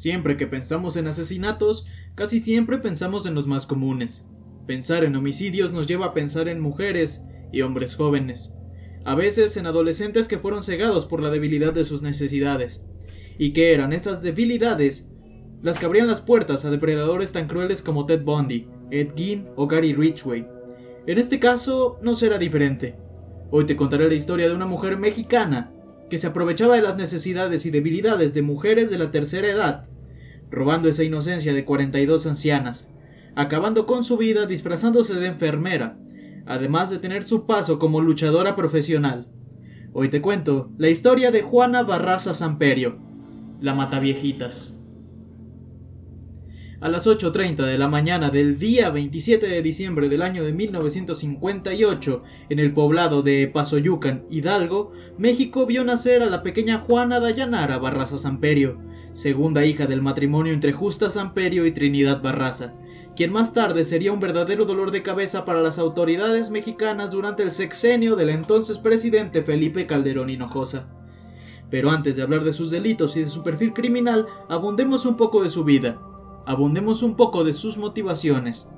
Siempre que pensamos en asesinatos, casi siempre pensamos en los más comunes. Pensar en homicidios nos lleva a pensar en mujeres y hombres jóvenes, a veces en adolescentes que fueron cegados por la debilidad de sus necesidades, y que eran estas debilidades las que abrían las puertas a depredadores tan crueles como Ted Bundy, Ed Gein o Gary Ridgway. En este caso no será diferente. Hoy te contaré la historia de una mujer mexicana que se aprovechaba de las necesidades y debilidades de mujeres de la tercera edad, robando esa inocencia de 42 ancianas, acabando con su vida disfrazándose de enfermera, además de tener su paso como luchadora profesional. Hoy te cuento la historia de Juana Barraza Samperio, la Mataviejitas. A las 8.30 de la mañana del día 27 de diciembre del año de 1958, en el poblado de Pasoyucan, Hidalgo, México vio nacer a la pequeña Juana Dayanara Barraza Samperio, segunda hija del matrimonio entre Justa Samperio y Trinidad Barraza, quien más tarde sería un verdadero dolor de cabeza para las autoridades mexicanas durante el sexenio del entonces presidente Felipe Calderón Hinojosa. Pero antes de hablar de sus delitos y de su perfil criminal, abundemos un poco de su vida abundemos un poco de sus motivaciones.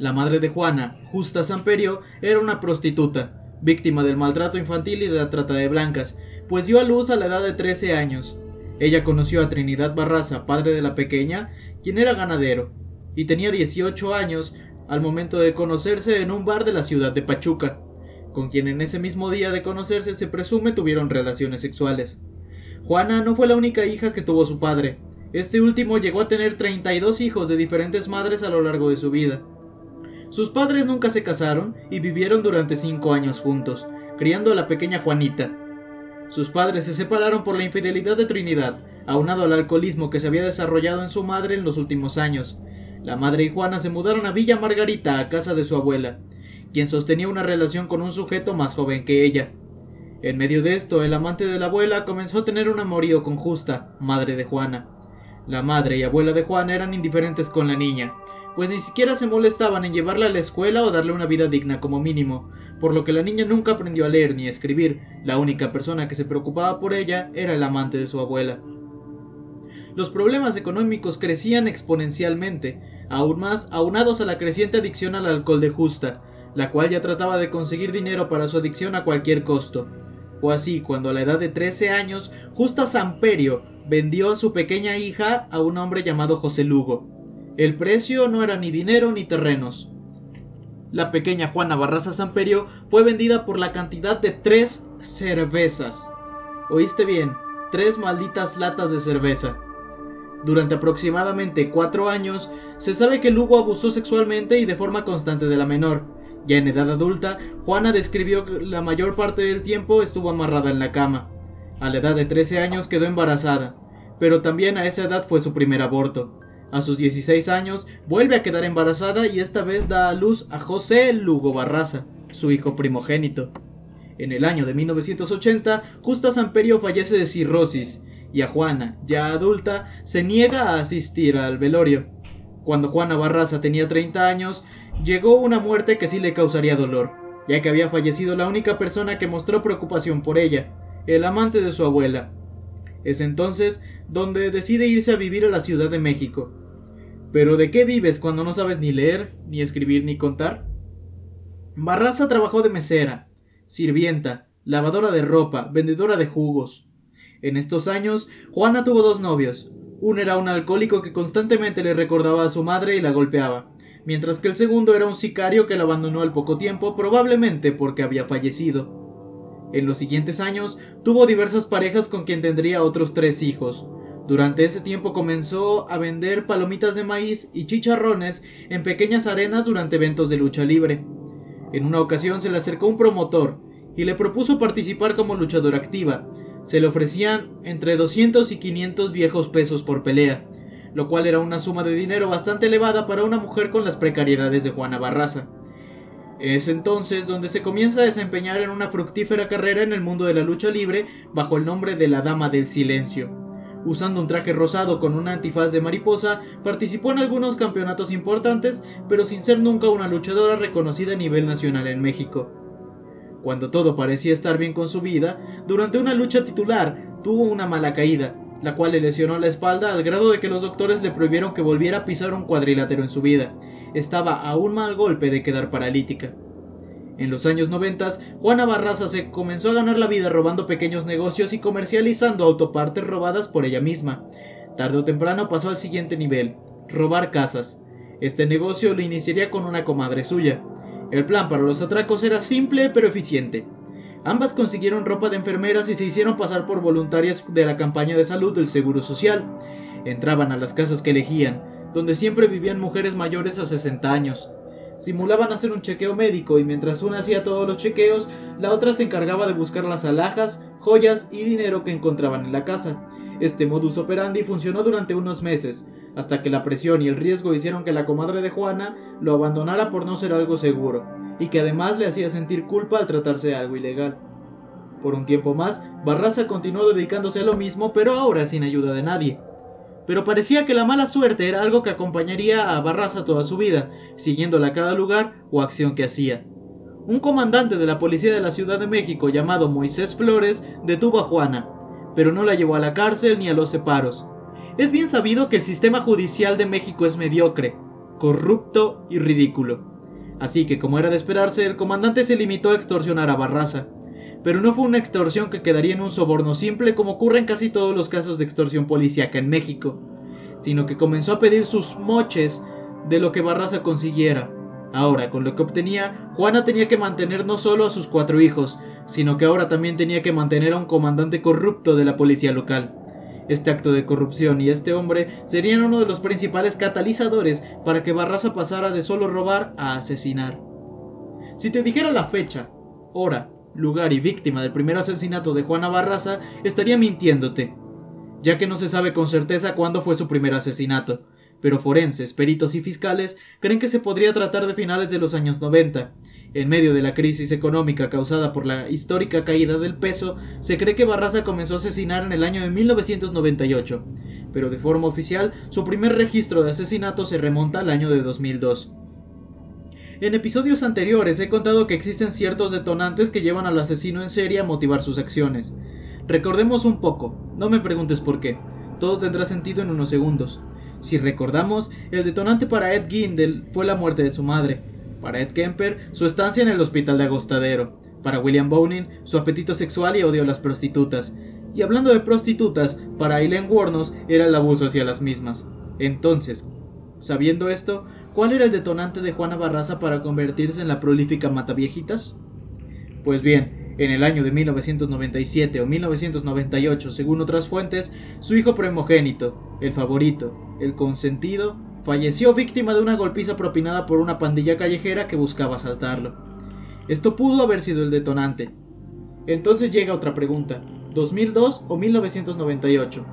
La madre de Juana, Justa Samperio, era una prostituta, víctima del maltrato infantil y de la trata de blancas, pues dio a luz a la edad de 13 años. Ella conoció a Trinidad Barraza, padre de la pequeña, quien era ganadero, y tenía 18 años al momento de conocerse en un bar de la ciudad de Pachuca, con quien en ese mismo día de conocerse se presume tuvieron relaciones sexuales. Juana no fue la única hija que tuvo su padre, este último llegó a tener 32 hijos de diferentes madres a lo largo de su vida. Sus padres nunca se casaron y vivieron durante cinco años juntos, criando a la pequeña Juanita. Sus padres se separaron por la infidelidad de Trinidad, aunado al alcoholismo que se había desarrollado en su madre en los últimos años. La madre y Juana se mudaron a Villa Margarita, a casa de su abuela, quien sostenía una relación con un sujeto más joven que ella. En medio de esto, el amante de la abuela comenzó a tener un amorío con Justa, madre de Juana. La madre y abuela de Juan eran indiferentes con la niña, pues ni siquiera se molestaban en llevarla a la escuela o darle una vida digna como mínimo, por lo que la niña nunca aprendió a leer ni a escribir, la única persona que se preocupaba por ella era el amante de su abuela. Los problemas económicos crecían exponencialmente, aún más aunados a la creciente adicción al alcohol de Justa, la cual ya trataba de conseguir dinero para su adicción a cualquier costo. Fue así cuando a la edad de 13 años, Justa Samperio vendió a su pequeña hija a un hombre llamado José Lugo. El precio no era ni dinero ni terrenos. La pequeña Juana Barraza Samperio fue vendida por la cantidad de tres cervezas. ¿Oíste bien? Tres malditas latas de cerveza. Durante aproximadamente cuatro años, se sabe que Lugo abusó sexualmente y de forma constante de la menor. Ya en edad adulta, Juana describió que la mayor parte del tiempo estuvo amarrada en la cama. A la edad de 13 años quedó embarazada, pero también a esa edad fue su primer aborto. A sus 16 años vuelve a quedar embarazada y esta vez da a luz a José Lugo Barraza, su hijo primogénito. En el año de 1980, Justa Samperio fallece de cirrosis y a Juana, ya adulta, se niega a asistir al velorio. Cuando Juana Barraza tenía 30 años, llegó una muerte que sí le causaría dolor, ya que había fallecido la única persona que mostró preocupación por ella, el amante de su abuela. Es entonces donde decide irse a vivir a la Ciudad de México. Pero ¿de qué vives cuando no sabes ni leer, ni escribir, ni contar? Barraza trabajó de mesera, sirvienta, lavadora de ropa, vendedora de jugos. En estos años, Juana tuvo dos novios. Uno era un alcohólico que constantemente le recordaba a su madre y la golpeaba, mientras que el segundo era un sicario que la abandonó al poco tiempo, probablemente porque había fallecido. En los siguientes años tuvo diversas parejas con quien tendría otros tres hijos. Durante ese tiempo comenzó a vender palomitas de maíz y chicharrones en pequeñas arenas durante eventos de lucha libre. En una ocasión se le acercó un promotor y le propuso participar como luchadora activa. Se le ofrecían entre 200 y 500 viejos pesos por pelea, lo cual era una suma de dinero bastante elevada para una mujer con las precariedades de Juana Barraza. Es entonces donde se comienza a desempeñar en una fructífera carrera en el mundo de la lucha libre bajo el nombre de la Dama del Silencio. Usando un traje rosado con una antifaz de mariposa, participó en algunos campeonatos importantes, pero sin ser nunca una luchadora reconocida a nivel nacional en México. Cuando todo parecía estar bien con su vida, durante una lucha titular tuvo una mala caída, la cual le lesionó la espalda al grado de que los doctores le prohibieron que volviera a pisar un cuadrilátero en su vida. Estaba a un mal golpe de quedar paralítica. En los años 90, Juana Barraza se comenzó a ganar la vida robando pequeños negocios y comercializando autopartes robadas por ella misma. Tarde o temprano pasó al siguiente nivel, robar casas. Este negocio lo iniciaría con una comadre suya. El plan para los atracos era simple pero eficiente. Ambas consiguieron ropa de enfermeras y se hicieron pasar por voluntarias de la campaña de salud del Seguro Social. Entraban a las casas que elegían, donde siempre vivían mujeres mayores a 60 años. Simulaban hacer un chequeo médico y mientras una hacía todos los chequeos, la otra se encargaba de buscar las alhajas, joyas y dinero que encontraban en la casa. Este modus operandi funcionó durante unos meses, hasta que la presión y el riesgo hicieron que la comadre de Juana lo abandonara por no ser algo seguro, y que además le hacía sentir culpa al tratarse de algo ilegal. Por un tiempo más, Barraza continuó dedicándose a lo mismo, pero ahora sin ayuda de nadie. Pero parecía que la mala suerte era algo que acompañaría a Barraza toda su vida, siguiéndola a cada lugar o acción que hacía. Un comandante de la policía de la Ciudad de México llamado Moisés Flores detuvo a Juana, pero no la llevó a la cárcel ni a los separos. Es bien sabido que el sistema judicial de México es mediocre, corrupto y ridículo. Así que, como era de esperarse, el comandante se limitó a extorsionar a Barraza. Pero no fue una extorsión que quedaría en un soborno simple como ocurre en casi todos los casos de extorsión policíaca en México, sino que comenzó a pedir sus moches de lo que Barraza consiguiera. Ahora, con lo que obtenía, Juana tenía que mantener no solo a sus cuatro hijos, sino que ahora también tenía que mantener a un comandante corrupto de la policía local. Este acto de corrupción y este hombre serían uno de los principales catalizadores para que Barraza pasara de solo robar a asesinar. Si te dijera la fecha, hora, lugar y víctima del primer asesinato de Juana Barraza, estaría mintiéndote, ya que no se sabe con certeza cuándo fue su primer asesinato, pero forenses, peritos y fiscales creen que se podría tratar de finales de los años 90, en medio de la crisis económica causada por la histórica caída del peso, se cree que Barraza comenzó a asesinar en el año de 1998, pero de forma oficial su primer registro de asesinato se remonta al año de 2002. En episodios anteriores he contado que existen ciertos detonantes que llevan al asesino en serie a motivar sus acciones. Recordemos un poco, no me preguntes por qué, todo tendrá sentido en unos segundos. Si recordamos, el detonante para Ed Gindel fue la muerte de su madre, para Ed Kemper, su estancia en el hospital de Agostadero. Para William Bonin, su apetito sexual y odio a las prostitutas. Y hablando de prostitutas, para Aileen Warnos era el abuso hacia las mismas. Entonces, sabiendo esto, ¿cuál era el detonante de Juana Barraza para convertirse en la prolífica mataviejitas? Pues bien, en el año de 1997 o 1998, según otras fuentes, su hijo primogénito, el favorito, el consentido, falleció víctima de una golpiza propinada por una pandilla callejera que buscaba asaltarlo. Esto pudo haber sido el detonante. Entonces llega otra pregunta, ¿2002 o 1998?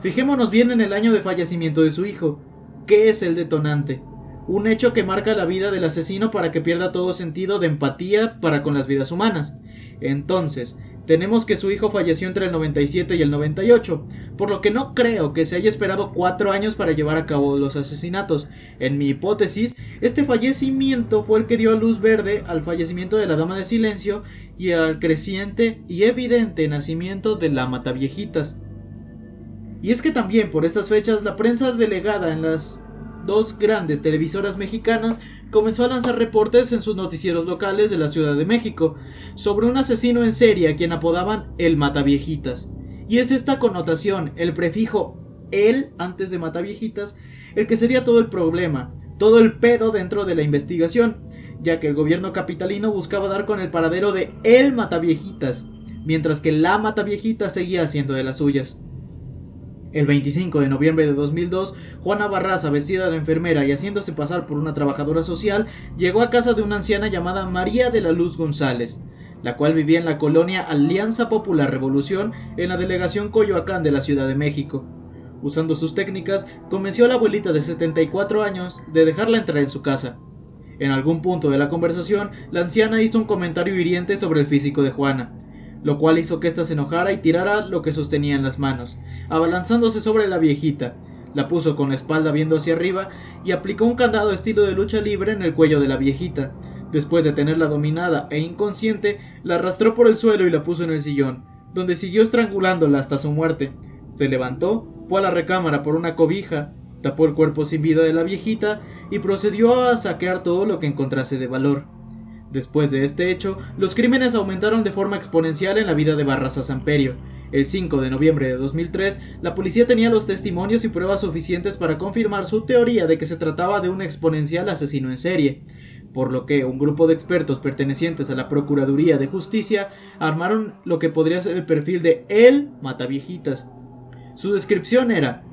Fijémonos bien en el año de fallecimiento de su hijo. ¿Qué es el detonante? Un hecho que marca la vida del asesino para que pierda todo sentido de empatía para con las vidas humanas. Entonces, tenemos que su hijo falleció entre el 97 y el 98, por lo que no creo que se haya esperado cuatro años para llevar a cabo los asesinatos. En mi hipótesis, este fallecimiento fue el que dio a luz verde al fallecimiento de la Dama de Silencio y al creciente y evidente nacimiento de la Mataviejitas. Y es que también por estas fechas la prensa delegada en las dos grandes televisoras mexicanas comenzó a lanzar reportes en sus noticieros locales de la Ciudad de México sobre un asesino en serie a quien apodaban el Mataviejitas. Y es esta connotación, el prefijo el antes de Mataviejitas, el que sería todo el problema, todo el pedo dentro de la investigación, ya que el gobierno capitalino buscaba dar con el paradero de el Mataviejitas, mientras que la Mataviejitas seguía haciendo de las suyas. El 25 de noviembre de 2002, Juana Barraza, vestida de enfermera y haciéndose pasar por una trabajadora social, llegó a casa de una anciana llamada María de la Luz González, la cual vivía en la colonia Alianza Popular Revolución en la delegación Coyoacán de la Ciudad de México. Usando sus técnicas, convenció a la abuelita de 74 años de dejarla entrar en su casa. En algún punto de la conversación, la anciana hizo un comentario hiriente sobre el físico de Juana, lo cual hizo que ésta se enojara y tirara lo que sostenía en las manos, abalanzándose sobre la viejita. La puso con la espalda viendo hacia arriba y aplicó un candado estilo de lucha libre en el cuello de la viejita. Después de tenerla dominada e inconsciente, la arrastró por el suelo y la puso en el sillón, donde siguió estrangulándola hasta su muerte. Se levantó, fue a la recámara por una cobija, tapó el cuerpo sin vida de la viejita y procedió a saquear todo lo que encontrase de valor. Después de este hecho, los crímenes aumentaron de forma exponencial en la vida de Barraza Samperio. El 5 de noviembre de 2003, la policía tenía los testimonios y pruebas suficientes para confirmar su teoría de que se trataba de un exponencial asesino en serie, por lo que un grupo de expertos pertenecientes a la Procuraduría de Justicia armaron lo que podría ser el perfil de El Mataviejitas. Su descripción era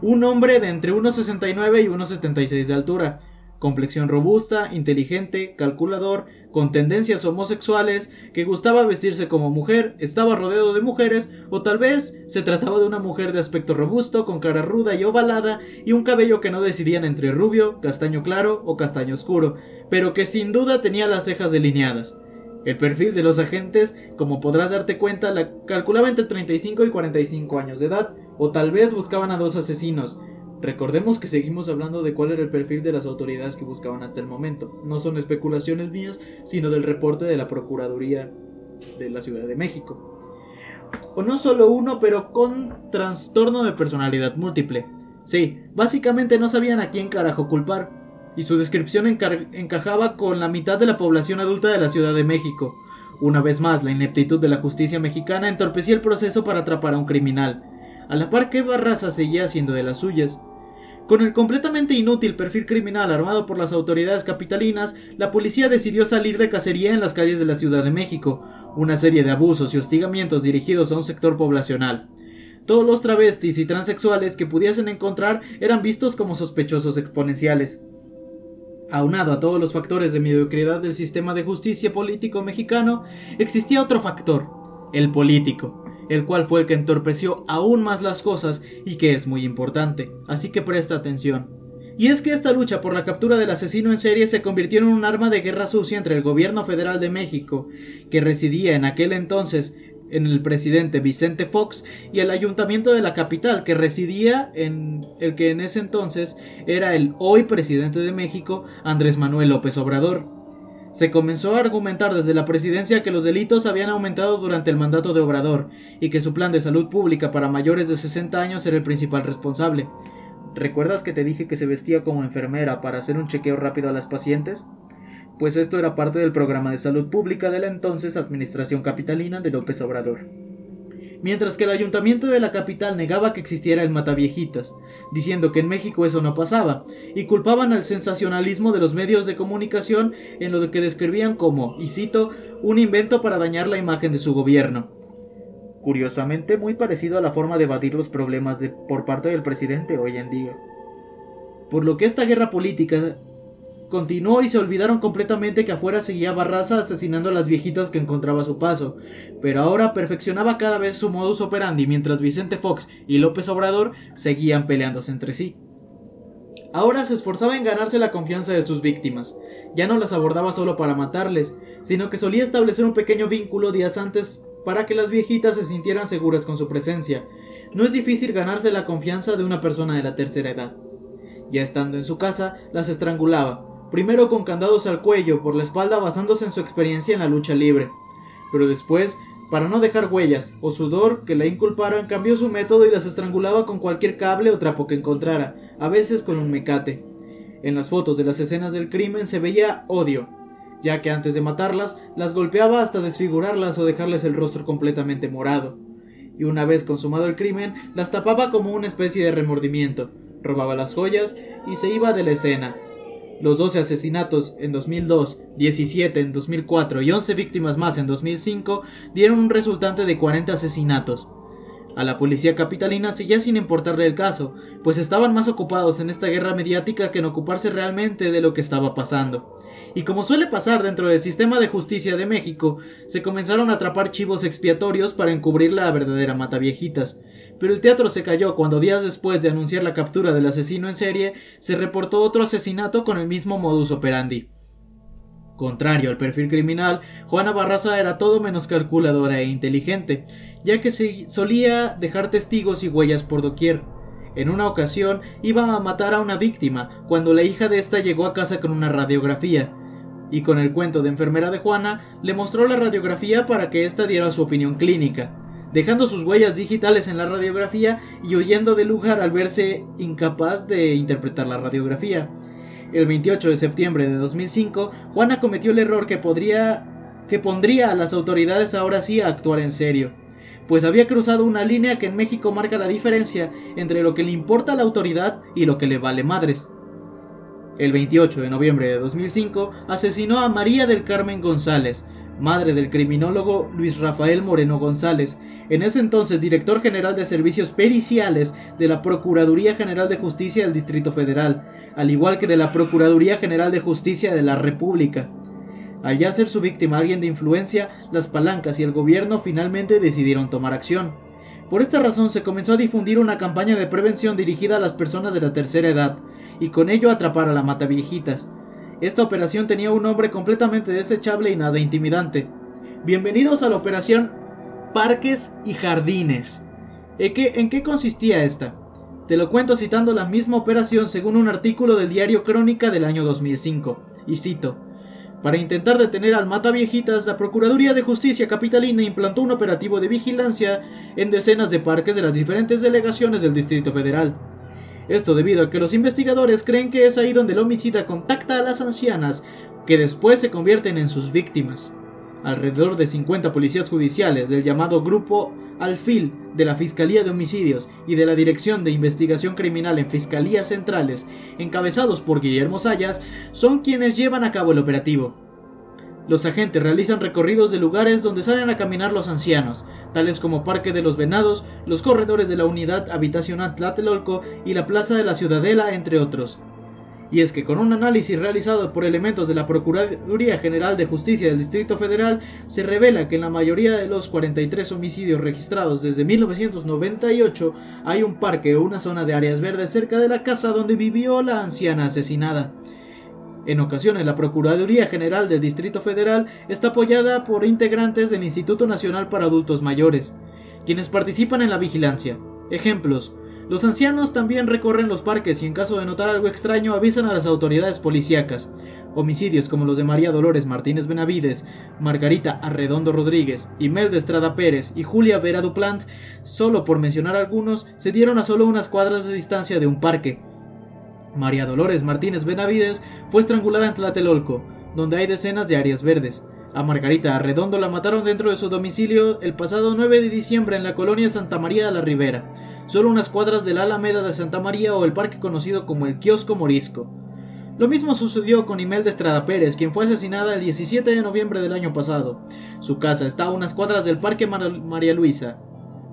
un hombre de entre 1,69 y 1,76 de altura, complexión robusta, inteligente, calculador, con tendencias homosexuales, que gustaba vestirse como mujer, estaba rodeado de mujeres, o tal vez se trataba de una mujer de aspecto robusto, con cara ruda y ovalada, y un cabello que no decidían entre rubio, castaño claro o castaño oscuro, pero que sin duda tenía las cejas delineadas. El perfil de los agentes, como podrás darte cuenta, la calculaba entre 35 y 45 años de edad, o tal vez buscaban a dos asesinos, Recordemos que seguimos hablando de cuál era el perfil de las autoridades que buscaban hasta el momento. No son especulaciones mías, sino del reporte de la Procuraduría de la Ciudad de México. O no solo uno, pero con trastorno de personalidad múltiple. Sí, básicamente no sabían a quién carajo culpar, y su descripción encajaba con la mitad de la población adulta de la Ciudad de México. Una vez más, la ineptitud de la justicia mexicana entorpecía el proceso para atrapar a un criminal, a la par que Barraza seguía haciendo de las suyas. Con el completamente inútil perfil criminal armado por las autoridades capitalinas, la policía decidió salir de cacería en las calles de la Ciudad de México, una serie de abusos y hostigamientos dirigidos a un sector poblacional. Todos los travestis y transexuales que pudiesen encontrar eran vistos como sospechosos exponenciales. Aunado a todos los factores de mediocridad del sistema de justicia político mexicano, existía otro factor, el político el cual fue el que entorpeció aún más las cosas y que es muy importante, así que presta atención. Y es que esta lucha por la captura del asesino en serie se convirtió en un arma de guerra sucia entre el gobierno federal de México, que residía en aquel entonces en el presidente Vicente Fox y el ayuntamiento de la capital que residía en el que en ese entonces era el hoy presidente de México Andrés Manuel López Obrador. Se comenzó a argumentar desde la presidencia que los delitos habían aumentado durante el mandato de Obrador y que su plan de salud pública para mayores de 60 años era el principal responsable. ¿Recuerdas que te dije que se vestía como enfermera para hacer un chequeo rápido a las pacientes? Pues esto era parte del programa de salud pública de la entonces Administración Capitalina de López Obrador mientras que el ayuntamiento de la capital negaba que existiera el mataviejitas, diciendo que en México eso no pasaba, y culpaban al sensacionalismo de los medios de comunicación en lo que describían como, y cito, un invento para dañar la imagen de su gobierno. Curiosamente muy parecido a la forma de evadir los problemas de, por parte del presidente hoy en día. Por lo que esta guerra política continuó y se olvidaron completamente que afuera seguía Barraza asesinando a las viejitas que encontraba a su paso, pero ahora perfeccionaba cada vez su modus operandi mientras Vicente Fox y López Obrador seguían peleándose entre sí. Ahora se esforzaba en ganarse la confianza de sus víctimas. Ya no las abordaba solo para matarles, sino que solía establecer un pequeño vínculo días antes para que las viejitas se sintieran seguras con su presencia. No es difícil ganarse la confianza de una persona de la tercera edad. Ya estando en su casa, las estrangulaba, primero con candados al cuello por la espalda basándose en su experiencia en la lucha libre, pero después, para no dejar huellas o sudor que la inculparan, cambió su método y las estrangulaba con cualquier cable o trapo que encontrara, a veces con un mecate. En las fotos de las escenas del crimen se veía odio, ya que antes de matarlas, las golpeaba hasta desfigurarlas o dejarles el rostro completamente morado. Y una vez consumado el crimen, las tapaba como una especie de remordimiento, robaba las joyas y se iba de la escena, los 12 asesinatos en 2002, 17 en 2004 y 11 víctimas más en 2005 dieron un resultante de 40 asesinatos. A la policía capitalina seguía sin importarle el caso, pues estaban más ocupados en esta guerra mediática que en ocuparse realmente de lo que estaba pasando. Y como suele pasar dentro del sistema de justicia de México, se comenzaron a atrapar chivos expiatorios para encubrir la verdadera mataviejitas, pero el teatro se cayó cuando días después de anunciar la captura del asesino en serie, se reportó otro asesinato con el mismo modus operandi. Contrario al perfil criminal, Juana Barraza era todo menos calculadora e inteligente, ya que se solía dejar testigos y huellas por doquier. En una ocasión iba a matar a una víctima, cuando la hija de ésta llegó a casa con una radiografía, y con el cuento de enfermera de Juana le mostró la radiografía para que ésta diera su opinión clínica. Dejando sus huellas digitales en la radiografía y huyendo del lugar al verse incapaz de interpretar la radiografía. El 28 de septiembre de 2005, Juana cometió el error que podría que pondría a las autoridades ahora sí a actuar en serio, pues había cruzado una línea que en México marca la diferencia entre lo que le importa a la autoridad y lo que le vale madres. El 28 de noviembre de 2005 asesinó a María del Carmen González, madre del criminólogo Luis Rafael Moreno González, en ese entonces director general de servicios periciales de la Procuraduría General de Justicia del Distrito Federal, al igual que de la Procuraduría General de Justicia de la República. Al ya ser su víctima alguien de influencia, las palancas y el gobierno finalmente decidieron tomar acción. Por esta razón se comenzó a difundir una campaña de prevención dirigida a las personas de la tercera edad, y con ello atrapar a la mata viejitas. Esta operación tenía un nombre completamente desechable y nada intimidante. Bienvenidos a la operación Parques y Jardines. ¿En qué, ¿En qué consistía esta? Te lo cuento citando la misma operación según un artículo del diario Crónica del año 2005, y cito. Para intentar detener al Mata Viejitas, la Procuraduría de Justicia Capitalina implantó un operativo de vigilancia en decenas de parques de las diferentes delegaciones del Distrito Federal. Esto debido a que los investigadores creen que es ahí donde el homicida contacta a las ancianas, que después se convierten en sus víctimas. Alrededor de 50 policías judiciales del llamado Grupo Alfil de la Fiscalía de Homicidios y de la Dirección de Investigación Criminal en Fiscalías Centrales, encabezados por Guillermo Sayas, son quienes llevan a cabo el operativo. Los agentes realizan recorridos de lugares donde salen a caminar los ancianos, tales como Parque de los Venados, los corredores de la Unidad Habitacional Tlatelolco y la Plaza de la Ciudadela, entre otros. Y es que con un análisis realizado por elementos de la Procuraduría General de Justicia del Distrito Federal, se revela que en la mayoría de los 43 homicidios registrados desde 1998 hay un parque o una zona de áreas verdes cerca de la casa donde vivió la anciana asesinada. En ocasiones, la Procuraduría General del Distrito Federal está apoyada por integrantes del Instituto Nacional para Adultos Mayores, quienes participan en la vigilancia. Ejemplos. Los ancianos también recorren los parques y en caso de notar algo extraño avisan a las autoridades policíacas. Homicidios como los de María Dolores Martínez Benavides, Margarita Arredondo Rodríguez, Imelda Estrada Pérez y Julia Vera Duplant, solo por mencionar algunos, se dieron a solo unas cuadras de distancia de un parque. María Dolores Martínez Benavides fue estrangulada en Tlatelolco, donde hay decenas de áreas verdes. A Margarita Arredondo la mataron dentro de su domicilio el pasado 9 de diciembre en la colonia Santa María de la Ribera, solo unas cuadras de la Alameda de Santa María o el parque conocido como el Kiosco Morisco. Lo mismo sucedió con Imelda Estrada Pérez, quien fue asesinada el 17 de noviembre del año pasado. Su casa está a unas cuadras del Parque María Luisa.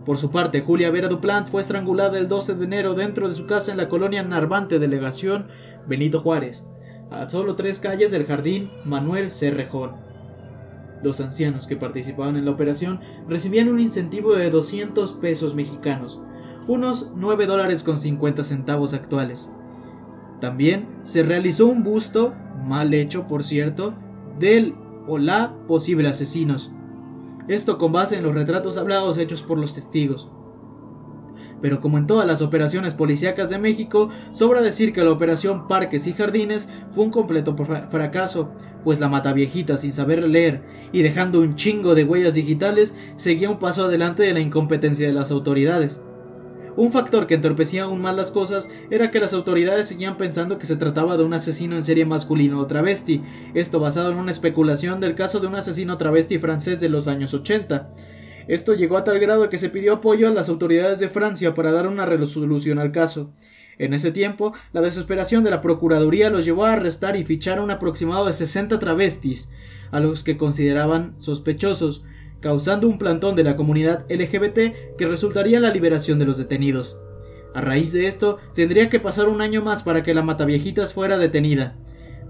Por su parte, Julia Vera Duplant fue estrangulada el 12 de enero dentro de su casa en la colonia Narvante, delegación Benito Juárez, a solo tres calles del jardín Manuel Cerrejón. Los ancianos que participaban en la operación recibían un incentivo de 200 pesos mexicanos, unos 9 dólares con 50 centavos actuales. También se realizó un busto, mal hecho por cierto, del o la posible asesinos, esto con base en los retratos hablados hechos por los testigos. Pero como en todas las operaciones policíacas de México, sobra decir que la operación Parques y Jardines fue un completo fracaso, pues la mataviejita sin saber leer y dejando un chingo de huellas digitales seguía un paso adelante de la incompetencia de las autoridades. Un factor que entorpecía aún más las cosas era que las autoridades seguían pensando que se trataba de un asesino en serie masculino o travesti, esto basado en una especulación del caso de un asesino travesti francés de los años 80. Esto llegó a tal grado que se pidió apoyo a las autoridades de Francia para dar una resolución al caso. En ese tiempo, la desesperación de la Procuraduría los llevó a arrestar y fichar a un aproximado de 60 travestis, a los que consideraban sospechosos, causando un plantón de la comunidad LGBT que resultaría en la liberación de los detenidos. A raíz de esto, tendría que pasar un año más para que la Mataviejitas fuera detenida.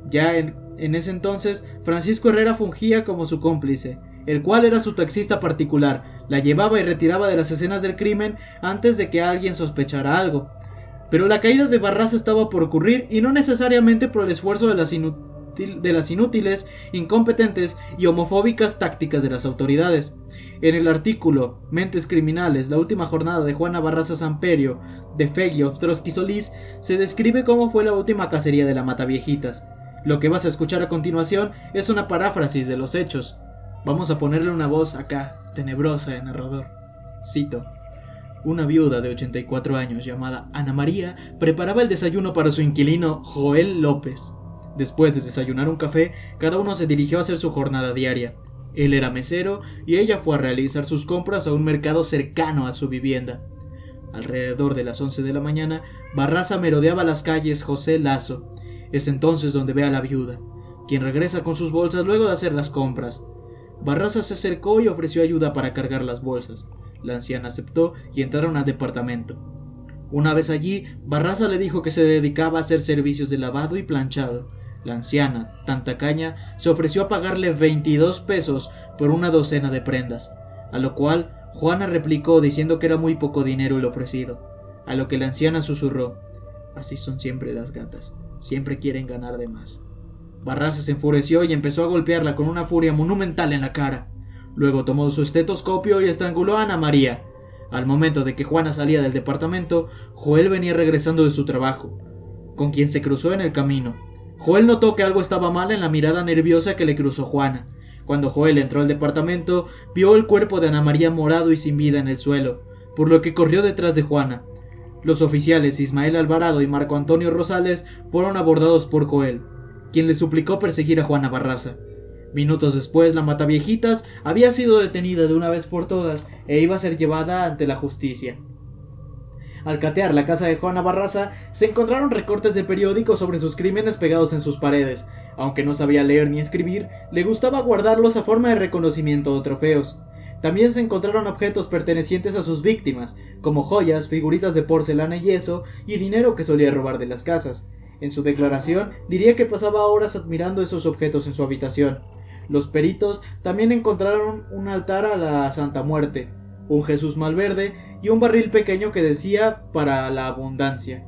Ya en, en, ese entonces, Francisco Herrera fungía como su cómplice, el cual era su taxista particular, la llevaba y retiraba de las escenas del crimen antes de que alguien sospechara algo. Pero la caída de Barras estaba por ocurrir y no necesariamente por el esfuerzo de las de las inútiles, incompetentes y homofóbicas tácticas de las autoridades. En el artículo Mentes Criminales, la última jornada de Juana Barraza Samperio, de Fegio Trotsky Solís, se describe cómo fue la última cacería de la Mataviejitas. Lo que vas a escuchar a continuación es una paráfrasis de los hechos. Vamos a ponerle una voz acá, tenebrosa de narrador. Cito. Una viuda de 84 años llamada Ana María preparaba el desayuno para su inquilino Joel López. Después de desayunar un café, cada uno se dirigió a hacer su jornada diaria. Él era mesero y ella fue a realizar sus compras a un mercado cercano a su vivienda. Alrededor de las 11 de la mañana, Barraza merodeaba las calles José Lazo. Es entonces donde ve a la viuda, quien regresa con sus bolsas luego de hacer las compras. Barraza se acercó y ofreció ayuda para cargar las bolsas. La anciana aceptó y entraron al departamento. Una vez allí, Barraza le dijo que se dedicaba a hacer servicios de lavado y planchado. La anciana, tan tacaña, se ofreció a pagarle 22 pesos por una docena de prendas, a lo cual Juana replicó diciendo que era muy poco dinero el ofrecido, a lo que la anciana susurró Así son siempre las gatas, siempre quieren ganar de más. Barraza se enfureció y empezó a golpearla con una furia monumental en la cara. Luego tomó su estetoscopio y estranguló a Ana María. Al momento de que Juana salía del departamento, Joel venía regresando de su trabajo, con quien se cruzó en el camino. Joel notó que algo estaba mal en la mirada nerviosa que le cruzó Juana. Cuando Joel entró al departamento, vio el cuerpo de Ana María morado y sin vida en el suelo, por lo que corrió detrás de Juana. Los oficiales Ismael Alvarado y Marco Antonio Rosales fueron abordados por Joel, quien le suplicó perseguir a Juana Barraza. Minutos después, la Mataviejitas había sido detenida de una vez por todas e iba a ser llevada ante la justicia. Al catear la casa de Juana Barraza, se encontraron recortes de periódicos sobre sus crímenes pegados en sus paredes. Aunque no sabía leer ni escribir, le gustaba guardarlos a forma de reconocimiento o trofeos. También se encontraron objetos pertenecientes a sus víctimas, como joyas, figuritas de porcelana y yeso, y dinero que solía robar de las casas. En su declaración diría que pasaba horas admirando esos objetos en su habitación. Los peritos también encontraron un altar a la Santa Muerte, un Jesús Malverde y un barril pequeño que decía para la abundancia.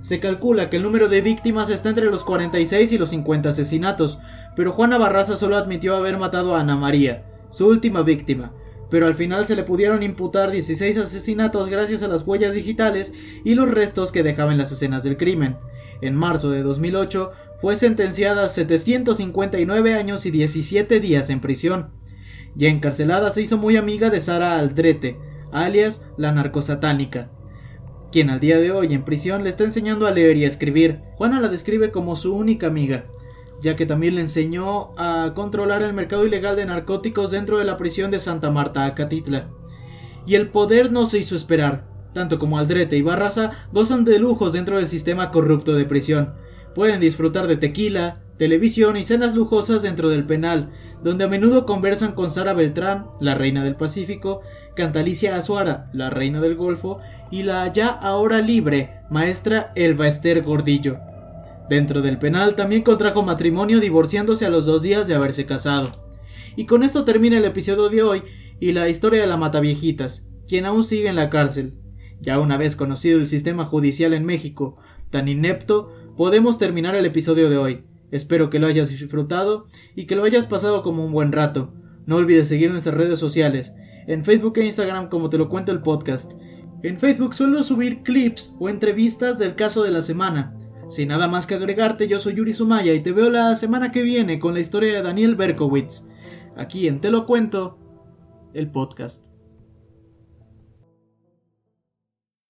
Se calcula que el número de víctimas está entre los 46 y los 50 asesinatos, pero Juana Barraza solo admitió haber matado a Ana María, su última víctima, pero al final se le pudieron imputar 16 asesinatos gracias a las huellas digitales y los restos que dejaban las escenas del crimen. En marzo de 2008 fue sentenciada a 759 años y 17 días en prisión. Ya encarcelada se hizo muy amiga de Sara Aldrete, alias la narcosatánica, quien al día de hoy en prisión le está enseñando a leer y a escribir. Juana la describe como su única amiga, ya que también le enseñó a controlar el mercado ilegal de narcóticos dentro de la prisión de Santa Marta, Acatitla. Y el poder no se hizo esperar. Tanto como Aldrete y Barraza gozan de lujos dentro del sistema corrupto de prisión. Pueden disfrutar de tequila, televisión y cenas lujosas dentro del penal, donde a menudo conversan con Sara Beltrán, la reina del Pacífico, Cantalicia Azuara, la reina del Golfo, y la ya ahora libre maestra Elba Esther Gordillo. Dentro del penal también contrajo matrimonio divorciándose a los dos días de haberse casado. Y con esto termina el episodio de hoy y la historia de la Mataviejitas, quien aún sigue en la cárcel. Ya una vez conocido el sistema judicial en México, tan inepto, podemos terminar el episodio de hoy. Espero que lo hayas disfrutado y que lo hayas pasado como un buen rato. No olvides seguir nuestras redes sociales, en Facebook e Instagram como te lo cuento el podcast. En Facebook suelo subir clips o entrevistas del caso de la semana. Sin nada más que agregarte, yo soy Yuri Sumaya y te veo la semana que viene con la historia de Daniel Berkowitz. Aquí en Te lo cuento, el podcast.